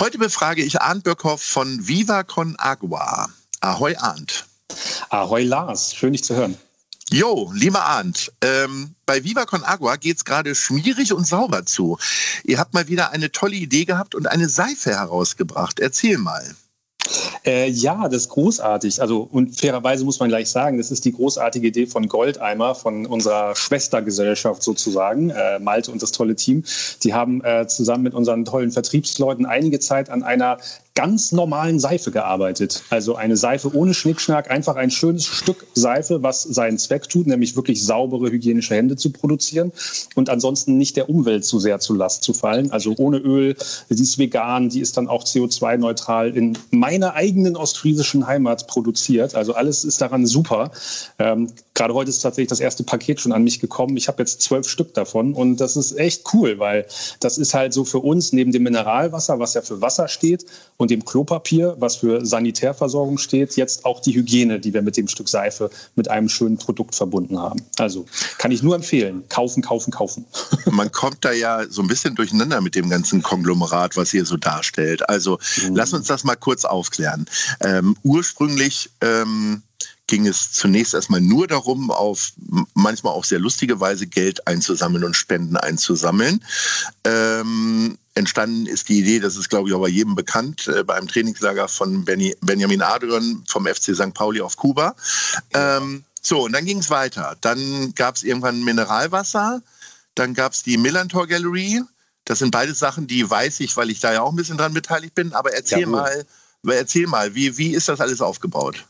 Heute befrage ich Arndt Birkhoff von Viva Con Agua. Ahoi Arndt. Ahoi Lars, schön dich zu hören. Jo, lieber Arndt, ähm, bei Viva Con Agua geht's gerade schmierig und sauber zu. Ihr habt mal wieder eine tolle Idee gehabt und eine Seife herausgebracht. Erzähl mal. Äh, ja, das ist großartig. Also, und fairerweise muss man gleich sagen, das ist die großartige Idee von Goldeimer, von unserer Schwestergesellschaft sozusagen, äh, Malte und das tolle Team. Die haben äh, zusammen mit unseren tollen Vertriebsleuten einige Zeit an einer ganz normalen Seife gearbeitet. Also eine Seife ohne Schnickschnack, einfach ein schönes Stück Seife, was seinen Zweck tut, nämlich wirklich saubere hygienische Hände zu produzieren und ansonsten nicht der Umwelt zu sehr zu Last zu fallen. Also ohne Öl, die ist vegan, die ist dann auch CO2-neutral in meiner eigenen ostfriesischen Heimat produziert. Also alles ist daran super. Ähm, Gerade heute ist tatsächlich das erste Paket schon an mich gekommen. Ich habe jetzt zwölf Stück davon und das ist echt cool, weil das ist halt so für uns neben dem Mineralwasser, was ja für Wasser steht, und dem Klopapier, was für Sanitärversorgung steht, jetzt auch die Hygiene, die wir mit dem Stück Seife mit einem schönen Produkt verbunden haben. Also kann ich nur empfehlen. Kaufen, kaufen, kaufen. Man kommt da ja so ein bisschen durcheinander mit dem ganzen Konglomerat, was ihr so darstellt. Also mhm. lass uns das mal kurz aufklären. Ähm, ursprünglich ähm, ging es zunächst erstmal nur darum, auf manchmal auch sehr lustige Weise Geld einzusammeln und Spenden einzusammeln. Ähm, entstanden ist die Idee, das ist glaube ich auch bei jedem bekannt, äh, bei einem Trainingslager von Benny, Benjamin Adrian vom FC St. Pauli auf Kuba. Ähm, so, und dann ging es weiter. Dann gab es irgendwann Mineralwasser, dann gab es die Millantor Gallery. Das sind beide Sachen, die weiß ich, weil ich da ja auch ein bisschen dran beteiligt bin. Aber erzähl ja, mal, erzähl mal, wie, wie ist das alles aufgebaut?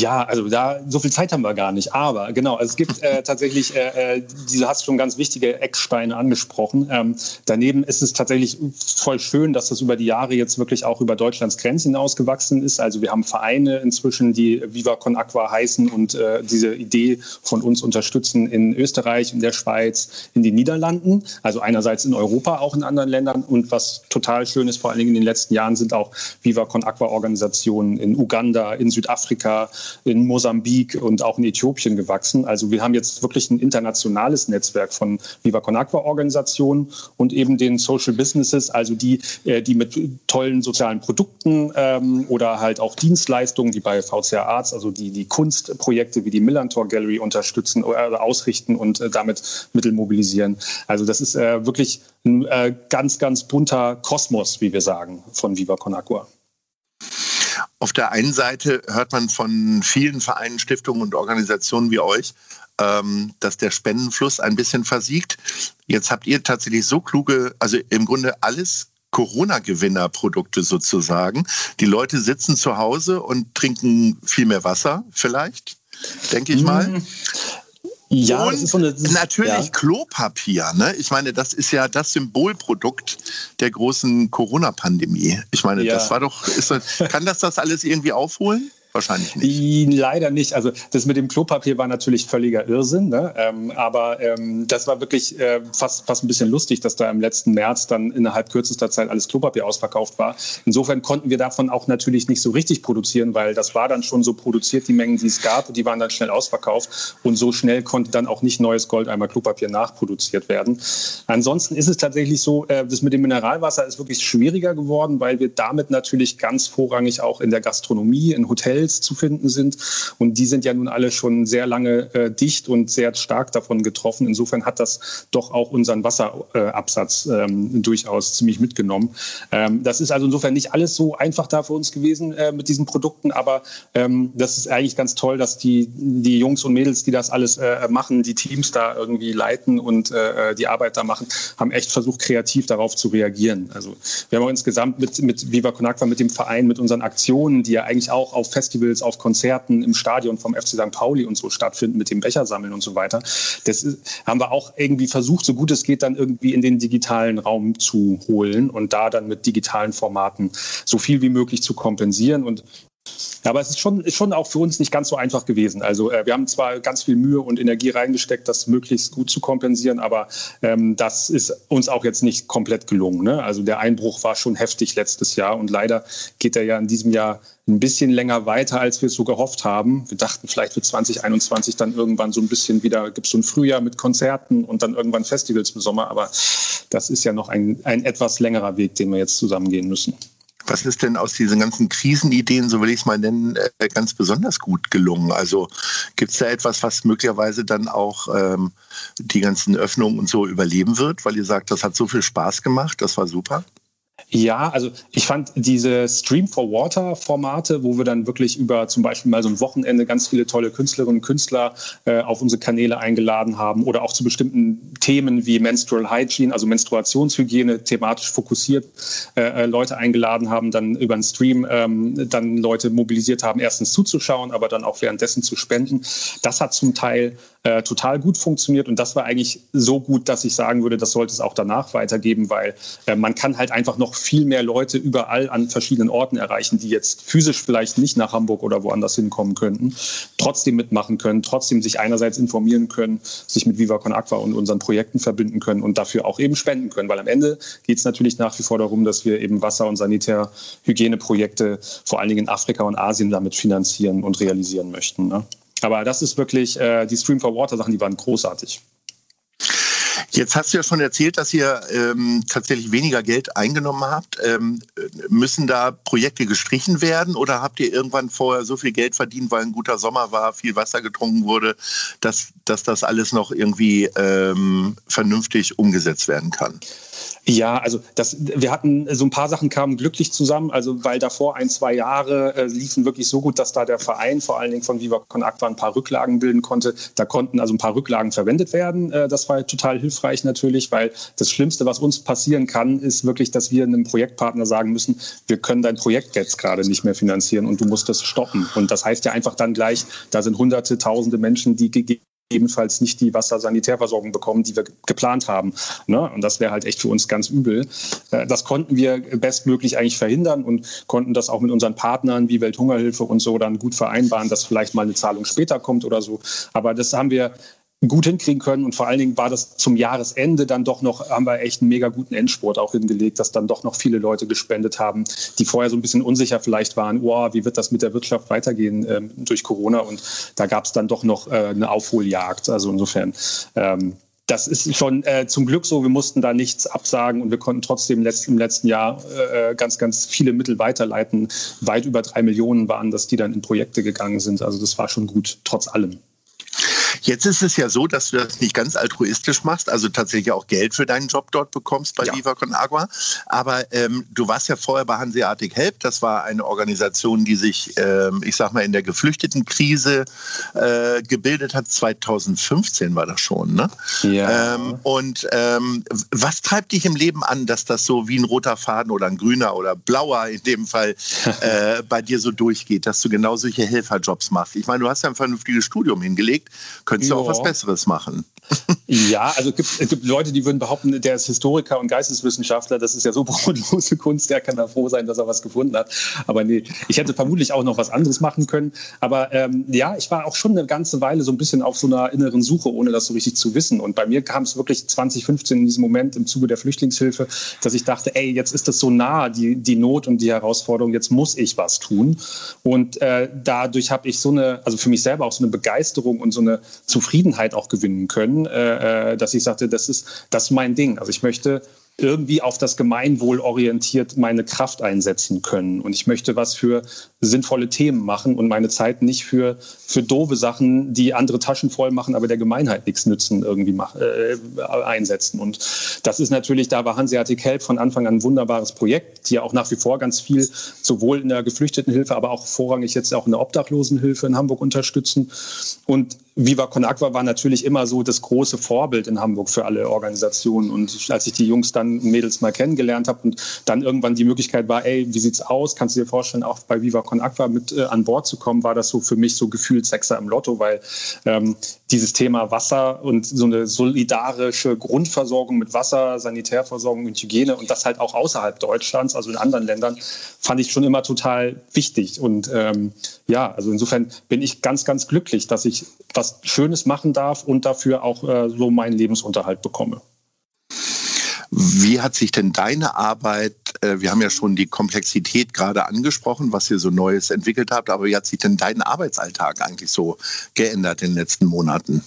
Ja, also da so viel Zeit haben wir gar nicht. Aber genau, also es gibt äh, tatsächlich, äh, äh du hast schon ganz wichtige Ecksteine angesprochen. Ähm, daneben ist es tatsächlich voll schön, dass das über die Jahre jetzt wirklich auch über Deutschlands Grenzen hinausgewachsen ist. Also wir haben Vereine inzwischen, die Viva Con Aqua heißen und äh, diese Idee von uns unterstützen in Österreich, in der Schweiz, in den Niederlanden. Also einerseits in Europa, auch in anderen Ländern. Und was total schön ist, vor allen Dingen in den letzten Jahren, sind auch Viva Con Aqua Organisationen in Uganda, in Südafrika, in Mosambik und auch in Äthiopien gewachsen. Also wir haben jetzt wirklich ein internationales Netzwerk von Viva Con Agua Organisationen und eben den Social Businesses, also die, äh, die mit tollen sozialen Produkten ähm, oder halt auch Dienstleistungen, die bei VCA Arts, also die, die Kunstprojekte wie die Millantor Gallery unterstützen oder ausrichten und äh, damit Mittel mobilisieren. Also das ist äh, wirklich ein äh, ganz, ganz bunter Kosmos, wie wir sagen, von Viva Con Agua. Auf der einen Seite hört man von vielen Vereinen, Stiftungen und Organisationen wie euch, ähm, dass der Spendenfluss ein bisschen versiegt. Jetzt habt ihr tatsächlich so kluge, also im Grunde alles Corona-Gewinner-Produkte sozusagen. Die Leute sitzen zu Hause und trinken viel mehr Wasser, vielleicht, denke ich mal. Ja, und so eine, ist, natürlich ja. Klopapier. Ne? Ich meine, das ist ja das Symbolprodukt der großen Corona-Pandemie. Ich meine, ja. das war doch, ist, kann das das alles irgendwie aufholen? Wahrscheinlich nicht. Leider nicht. Also das mit dem Klopapier war natürlich völliger Irrsinn. Ne? Ähm, aber ähm, das war wirklich äh, fast, fast ein bisschen lustig, dass da im letzten März dann innerhalb kürzester Zeit alles Klopapier ausverkauft war. Insofern konnten wir davon auch natürlich nicht so richtig produzieren, weil das war dann schon so produziert, die Mengen, die es gab, die waren dann schnell ausverkauft. Und so schnell konnte dann auch nicht neues Goldeimer Klopapier nachproduziert werden. Ansonsten ist es tatsächlich so, äh, das mit dem Mineralwasser ist wirklich schwieriger geworden, weil wir damit natürlich ganz vorrangig auch in der Gastronomie, in Hotels zu finden sind. Und die sind ja nun alle schon sehr lange äh, dicht und sehr stark davon getroffen. Insofern hat das doch auch unseren Wasserabsatz ähm, durchaus ziemlich mitgenommen. Ähm, das ist also insofern nicht alles so einfach da für uns gewesen äh, mit diesen Produkten, aber ähm, das ist eigentlich ganz toll, dass die, die Jungs und Mädels, die das alles äh, machen, die Teams da irgendwie leiten und äh, die Arbeit da machen, haben echt versucht, kreativ darauf zu reagieren. Also wir haben auch insgesamt mit, mit Viva Con Agua, mit dem Verein, mit unseren Aktionen, die ja eigentlich auch auf Festivals, auf Konzerten im Stadion vom FC St. Pauli und so stattfinden, mit dem Becher sammeln und so weiter. Das ist, haben wir auch irgendwie versucht, so gut es geht, dann irgendwie in den digitalen Raum zu holen und da dann mit digitalen Formaten so viel wie möglich zu kompensieren. Und ja, aber es ist schon, ist schon auch für uns nicht ganz so einfach gewesen. Also äh, wir haben zwar ganz viel Mühe und Energie reingesteckt, das möglichst gut zu kompensieren, aber ähm, das ist uns auch jetzt nicht komplett gelungen. Ne? Also der Einbruch war schon heftig letztes Jahr und leider geht er ja in diesem Jahr ein bisschen länger weiter, als wir es so gehofft haben. Wir dachten, vielleicht wird 2021 dann irgendwann so ein bisschen wieder, gibt es so ein Frühjahr mit Konzerten und dann irgendwann Festivals im Sommer, aber das ist ja noch ein, ein etwas längerer Weg, den wir jetzt zusammengehen müssen. Was ist denn aus diesen ganzen Krisenideen, so will ich es mal nennen, äh, ganz besonders gut gelungen? Also gibt es da etwas, was möglicherweise dann auch ähm, die ganzen Öffnungen und so überleben wird, weil ihr sagt, das hat so viel Spaß gemacht, das war super? Ja, also ich fand diese Stream for Water Formate, wo wir dann wirklich über zum Beispiel mal so ein Wochenende ganz viele tolle Künstlerinnen und Künstler äh, auf unsere Kanäle eingeladen haben oder auch zu bestimmten Themen wie Menstrual Hygiene, also Menstruationshygiene, thematisch fokussiert äh, äh Leute eingeladen haben, dann über einen Stream ähm, dann Leute mobilisiert haben, erstens zuzuschauen, aber dann auch währenddessen zu spenden. Das hat zum Teil äh, total gut funktioniert und das war eigentlich so gut, dass ich sagen würde, das sollte es auch danach weitergeben, weil äh, man kann halt einfach noch viel mehr Leute überall an verschiedenen Orten erreichen, die jetzt physisch vielleicht nicht nach Hamburg oder woanders hinkommen könnten, trotzdem mitmachen können, trotzdem sich einerseits informieren können, sich mit Viva Con Aqua und unseren Projekten verbinden können und dafür auch eben spenden können, weil am Ende geht es natürlich nach wie vor darum, dass wir eben Wasser- und Sanitärhygieneprojekte vor allen Dingen in Afrika und Asien damit finanzieren und realisieren möchten. Ne? Aber das ist wirklich, äh, die Stream for Water Sachen, die waren großartig. Jetzt hast du ja schon erzählt, dass ihr ähm, tatsächlich weniger Geld eingenommen habt. Ähm, müssen da Projekte gestrichen werden oder habt ihr irgendwann vorher so viel Geld verdient, weil ein guter Sommer war, viel Wasser getrunken wurde, dass, dass das alles noch irgendwie ähm, vernünftig umgesetzt werden kann? Ja, also das, wir hatten so ein paar Sachen kamen glücklich zusammen, also weil davor ein, zwei Jahre äh, liefen wirklich so gut, dass da der Verein vor allen Dingen von Viva Con Aqua ein paar Rücklagen bilden konnte. Da konnten also ein paar Rücklagen verwendet werden. Äh, das war total hilfreich natürlich, weil das Schlimmste, was uns passieren kann, ist wirklich, dass wir einem Projektpartner sagen müssen, wir können dein Projekt jetzt gerade nicht mehr finanzieren und du musst das stoppen. Und das heißt ja einfach dann gleich, da sind hunderte, tausende Menschen, die ebenfalls nicht die Wassersanitärversorgung bekommen, die wir geplant haben. Ne? Und das wäre halt echt für uns ganz übel. Äh, das konnten wir bestmöglich eigentlich verhindern und konnten das auch mit unseren Partnern wie Welthungerhilfe und so dann gut vereinbaren, dass vielleicht mal eine Zahlung später kommt oder so. Aber das haben wir gut hinkriegen können. Und vor allen Dingen war das zum Jahresende dann doch noch, haben wir echt einen mega guten Endspurt auch hingelegt, dass dann doch noch viele Leute gespendet haben, die vorher so ein bisschen unsicher vielleicht waren, oh, wie wird das mit der Wirtschaft weitergehen ähm, durch Corona? Und da gab es dann doch noch äh, eine Aufholjagd. Also insofern. Ähm, das ist schon äh, zum Glück so. Wir mussten da nichts absagen und wir konnten trotzdem letzt, im letzten Jahr äh, ganz, ganz viele Mittel weiterleiten. Weit über drei Millionen waren das, die dann in Projekte gegangen sind. Also das war schon gut, trotz allem. Jetzt ist es ja so, dass du das nicht ganz altruistisch machst, also tatsächlich auch Geld für deinen Job dort bekommst bei ja. Viva Con Agua. Aber ähm, du warst ja vorher bei Hanseatic Help. Das war eine Organisation, die sich, ähm, ich sag mal, in der Geflüchtetenkrise äh, gebildet hat. 2015 war das schon, ne? Ja. Ähm, und ähm, was treibt dich im Leben an, dass das so wie ein roter Faden oder ein grüner oder blauer in dem Fall äh, bei dir so durchgeht, dass du genau solche Helferjobs machst? Ich meine, du hast ja ein vernünftiges Studium hingelegt könntest du auch was Besseres machen. Ja, also es gibt, es gibt Leute, die würden behaupten, der ist Historiker und Geisteswissenschaftler. Das ist ja so brotlose Kunst, der kann da froh sein, dass er was gefunden hat. Aber nee, ich hätte vermutlich auch noch was anderes machen können. Aber ähm, ja, ich war auch schon eine ganze Weile so ein bisschen auf so einer inneren Suche, ohne das so richtig zu wissen. Und bei mir kam es wirklich 2015 in diesem Moment im Zuge der Flüchtlingshilfe, dass ich dachte, ey, jetzt ist das so nah, die, die Not und die Herausforderung, jetzt muss ich was tun. Und äh, dadurch habe ich so eine, also für mich selber auch so eine Begeisterung und so eine Zufriedenheit auch gewinnen können. Äh, äh, dass ich sagte, das ist, das ist mein Ding. Also ich möchte irgendwie auf das Gemeinwohl orientiert meine Kraft einsetzen können. Und ich möchte was für sinnvolle Themen machen und meine Zeit nicht für, für doofe Sachen, die andere Taschen voll machen, aber der Gemeinheit nichts nützen, irgendwie mach, äh, einsetzen. Und das ist natürlich, da war Hanseatic Help von Anfang an ein wunderbares Projekt, die ja auch nach wie vor ganz viel sowohl in der Geflüchtetenhilfe, aber auch vorrangig jetzt auch in der Obdachlosenhilfe in Hamburg unterstützen. Und Viva Con Aqua war natürlich immer so das große Vorbild in Hamburg für alle Organisationen. Und als ich die Jungs dann Mädels mal kennengelernt habe und dann irgendwann die Möglichkeit war, ey, wie sieht's aus? Kannst du dir vorstellen, auch bei Viva Con Aqua mit äh, an Bord zu kommen, war das so für mich so gefühlt Sechser im Lotto, weil ähm, dieses Thema Wasser und so eine solidarische Grundversorgung mit Wasser, Sanitärversorgung und Hygiene und das halt auch außerhalb Deutschlands, also in anderen Ländern, fand ich schon immer total wichtig. Und ähm, ja, also insofern bin ich ganz, ganz glücklich, dass ich was Schönes machen darf und dafür auch äh, so meinen Lebensunterhalt bekomme. Wie hat sich denn deine Arbeit, wir haben ja schon die Komplexität gerade angesprochen, was ihr so Neues entwickelt habt, aber wie hat sich denn dein Arbeitsalltag eigentlich so geändert in den letzten Monaten?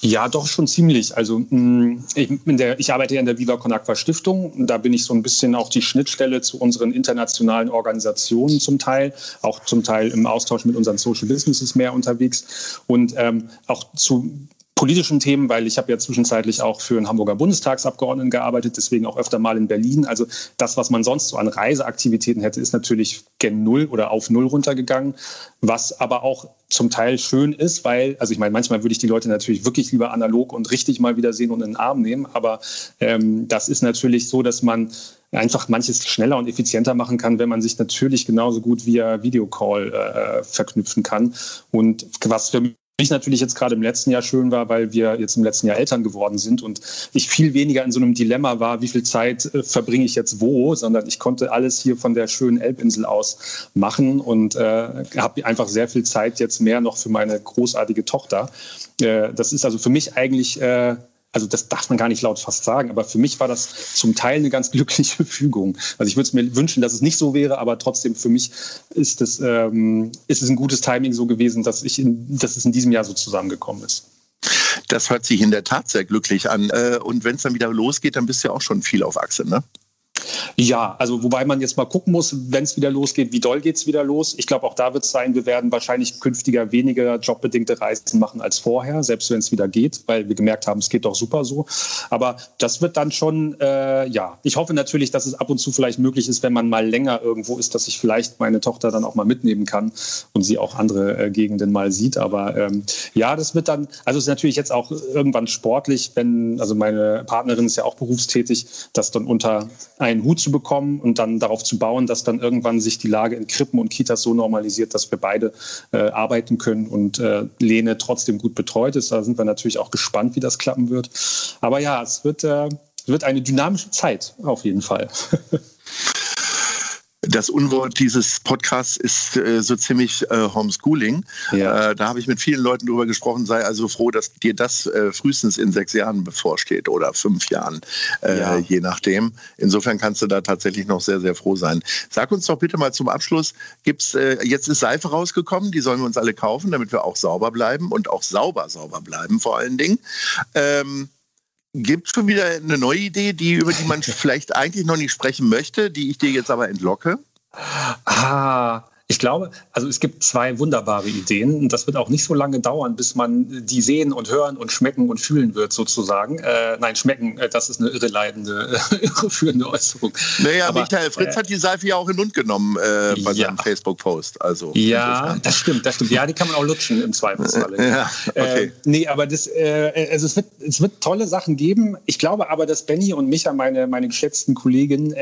Ja, doch schon ziemlich. Also mm, ich, der, ich arbeite ja in der Viva Con Aqua Stiftung. Da bin ich so ein bisschen auch die Schnittstelle zu unseren internationalen Organisationen zum Teil, auch zum Teil im Austausch mit unseren Social Businesses mehr unterwegs und ähm, auch zu politischen Themen, weil ich habe ja zwischenzeitlich auch für einen Hamburger Bundestagsabgeordneten gearbeitet, deswegen auch öfter mal in Berlin. Also das, was man sonst so an Reiseaktivitäten hätte, ist natürlich gen Null oder auf Null runtergegangen, was aber auch zum Teil schön ist, weil, also ich meine, manchmal würde ich die Leute natürlich wirklich lieber analog und richtig mal wieder sehen und in den Arm nehmen, aber ähm, das ist natürlich so, dass man einfach manches schneller und effizienter machen kann, wenn man sich natürlich genauso gut via Videocall äh, verknüpfen kann. Und was für mich natürlich jetzt gerade im letzten Jahr schön war, weil wir jetzt im letzten Jahr Eltern geworden sind und ich viel weniger in so einem Dilemma war, wie viel Zeit äh, verbringe ich jetzt wo, sondern ich konnte alles hier von der schönen Elbinsel aus machen und äh, habe einfach sehr viel Zeit jetzt mehr noch für meine großartige Tochter. Äh, das ist also für mich eigentlich äh, also das darf man gar nicht laut fast sagen, aber für mich war das zum Teil eine ganz glückliche Fügung. Also ich würde es mir wünschen, dass es nicht so wäre, aber trotzdem für mich ist es, ähm, ist es ein gutes Timing so gewesen, dass, ich in, dass es in diesem Jahr so zusammengekommen ist. Das hört sich in der Tat sehr glücklich an. Äh, und wenn es dann wieder losgeht, dann bist du ja auch schon viel auf Achse, ne? Ja, also wobei man jetzt mal gucken muss, wenn es wieder losgeht, wie doll geht es wieder los. Ich glaube, auch da wird es sein, wir werden wahrscheinlich künftiger weniger jobbedingte Reisen machen als vorher, selbst wenn es wieder geht, weil wir gemerkt haben, es geht doch super so. Aber das wird dann schon, äh, ja, ich hoffe natürlich, dass es ab und zu vielleicht möglich ist, wenn man mal länger irgendwo ist, dass ich vielleicht meine Tochter dann auch mal mitnehmen kann und sie auch andere äh, Gegenden mal sieht. Aber ähm, ja, das wird dann, also es ist natürlich jetzt auch irgendwann sportlich, wenn, also meine Partnerin ist ja auch berufstätig, das dann unter einen Hut zu bekommen und dann darauf zu bauen, dass dann irgendwann sich die Lage in Krippen und Kitas so normalisiert, dass wir beide äh, arbeiten können und äh, Lene trotzdem gut betreut ist. Da sind wir natürlich auch gespannt, wie das klappen wird. Aber ja, es wird, äh, wird eine dynamische Zeit auf jeden Fall. Das Unwort dieses Podcasts ist äh, so ziemlich äh, Homeschooling. Ja. Äh, da habe ich mit vielen Leuten drüber gesprochen, sei also froh, dass dir das äh, frühestens in sechs Jahren bevorsteht oder fünf Jahren, äh, ja. je nachdem. Insofern kannst du da tatsächlich noch sehr, sehr froh sein. Sag uns doch bitte mal zum Abschluss, gibt's, äh, jetzt ist Seife rausgekommen, die sollen wir uns alle kaufen, damit wir auch sauber bleiben und auch sauber, sauber bleiben vor allen Dingen. Ähm, Gibt es schon wieder eine neue Idee, die, über die man vielleicht eigentlich noch nicht sprechen möchte, die ich dir jetzt aber entlocke? Ah, ich glaube, also es gibt zwei wunderbare Ideen und das wird auch nicht so lange dauern, bis man die sehen und hören und schmecken und fühlen wird sozusagen. Äh, nein, schmecken, äh, das ist eine irreleidende, irreführende Äußerung. Naja, Aber, Michael Fritz äh, hat die Seife ja auch in den Mund genommen äh, bei ja. seinem Facebook-Post. Also, ja, das stimmt, das stimmt. Ja, die kann man auch lutschen im Zweifelsfall. ja, okay. Äh, nee, aber das, äh, also es, wird, es wird tolle Sachen geben. Ich glaube aber, dass Benny und Micha, meine, meine geschätzten Kolleginnen,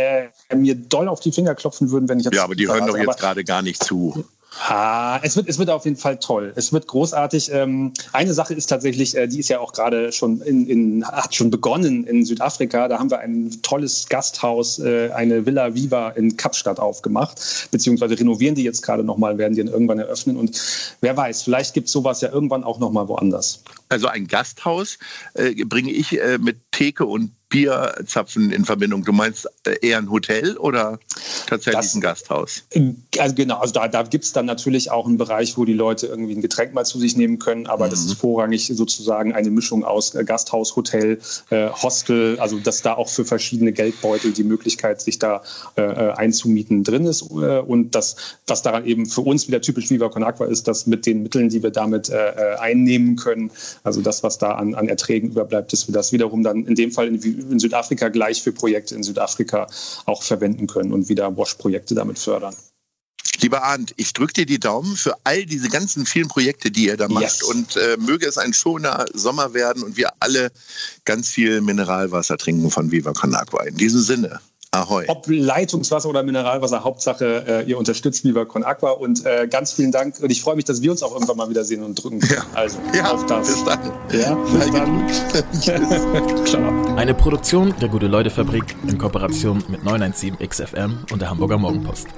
mir doll auf die Finger klopfen würden, wenn ich jetzt... Ja, aber die hören doch jetzt gerade gar nicht nicht zu. Ah, es wird, es wird auf jeden Fall toll. Es wird großartig. Ähm, eine Sache ist tatsächlich, äh, die ist ja auch gerade schon in, in, hat schon begonnen in Südafrika. Da haben wir ein tolles Gasthaus, äh, eine Villa Viva in Kapstadt aufgemacht, beziehungsweise renovieren die jetzt gerade nochmal, werden die dann irgendwann eröffnen. Und wer weiß, vielleicht gibt es sowas ja irgendwann auch nochmal woanders. Also ein Gasthaus äh, bringe ich äh, mit Theke und Bierzapfen in Verbindung. Du meinst äh, eher ein Hotel oder tatsächlich das, ein Gasthaus? Also genau, also da, da gibt es dann natürlich auch einen Bereich, wo die Leute irgendwie ein Getränk mal zu sich nehmen können, aber mhm. das ist vorrangig sozusagen eine Mischung aus äh, Gasthaus, Hotel, äh, Hostel, also dass da auch für verschiedene Geldbeutel die Möglichkeit, sich da äh, äh einzumieten drin ist äh, und das, was daran eben für uns wieder typisch Viva Con Aqua ist, dass mit den Mitteln, die wir damit einnehmen können, also das, was da an, an Erträgen überbleibt, dass wir das wiederum dann in dem Fall in in Südafrika gleich für Projekte in Südafrika auch verwenden können und wieder Wash-Projekte damit fördern. Lieber Arndt, ich drücke dir die Daumen für all diese ganzen vielen Projekte, die ihr da macht. Yes. Und äh, möge es ein schöner Sommer werden und wir alle ganz viel Mineralwasser trinken von Viva Con Agua. In diesem Sinne. Ahoi. Ob Leitungswasser oder Mineralwasser, Hauptsache äh, ihr unterstützt Viva Con Aqua und äh, ganz vielen Dank und ich freue mich, dass wir uns auch irgendwann mal wiedersehen und drücken. Ja. Also ja, auf das. Bis dann. Ja, bis dann. Ciao. Eine Produktion der Gute-Leute-Fabrik in Kooperation mit 917 XFM und der Hamburger Morgenpost.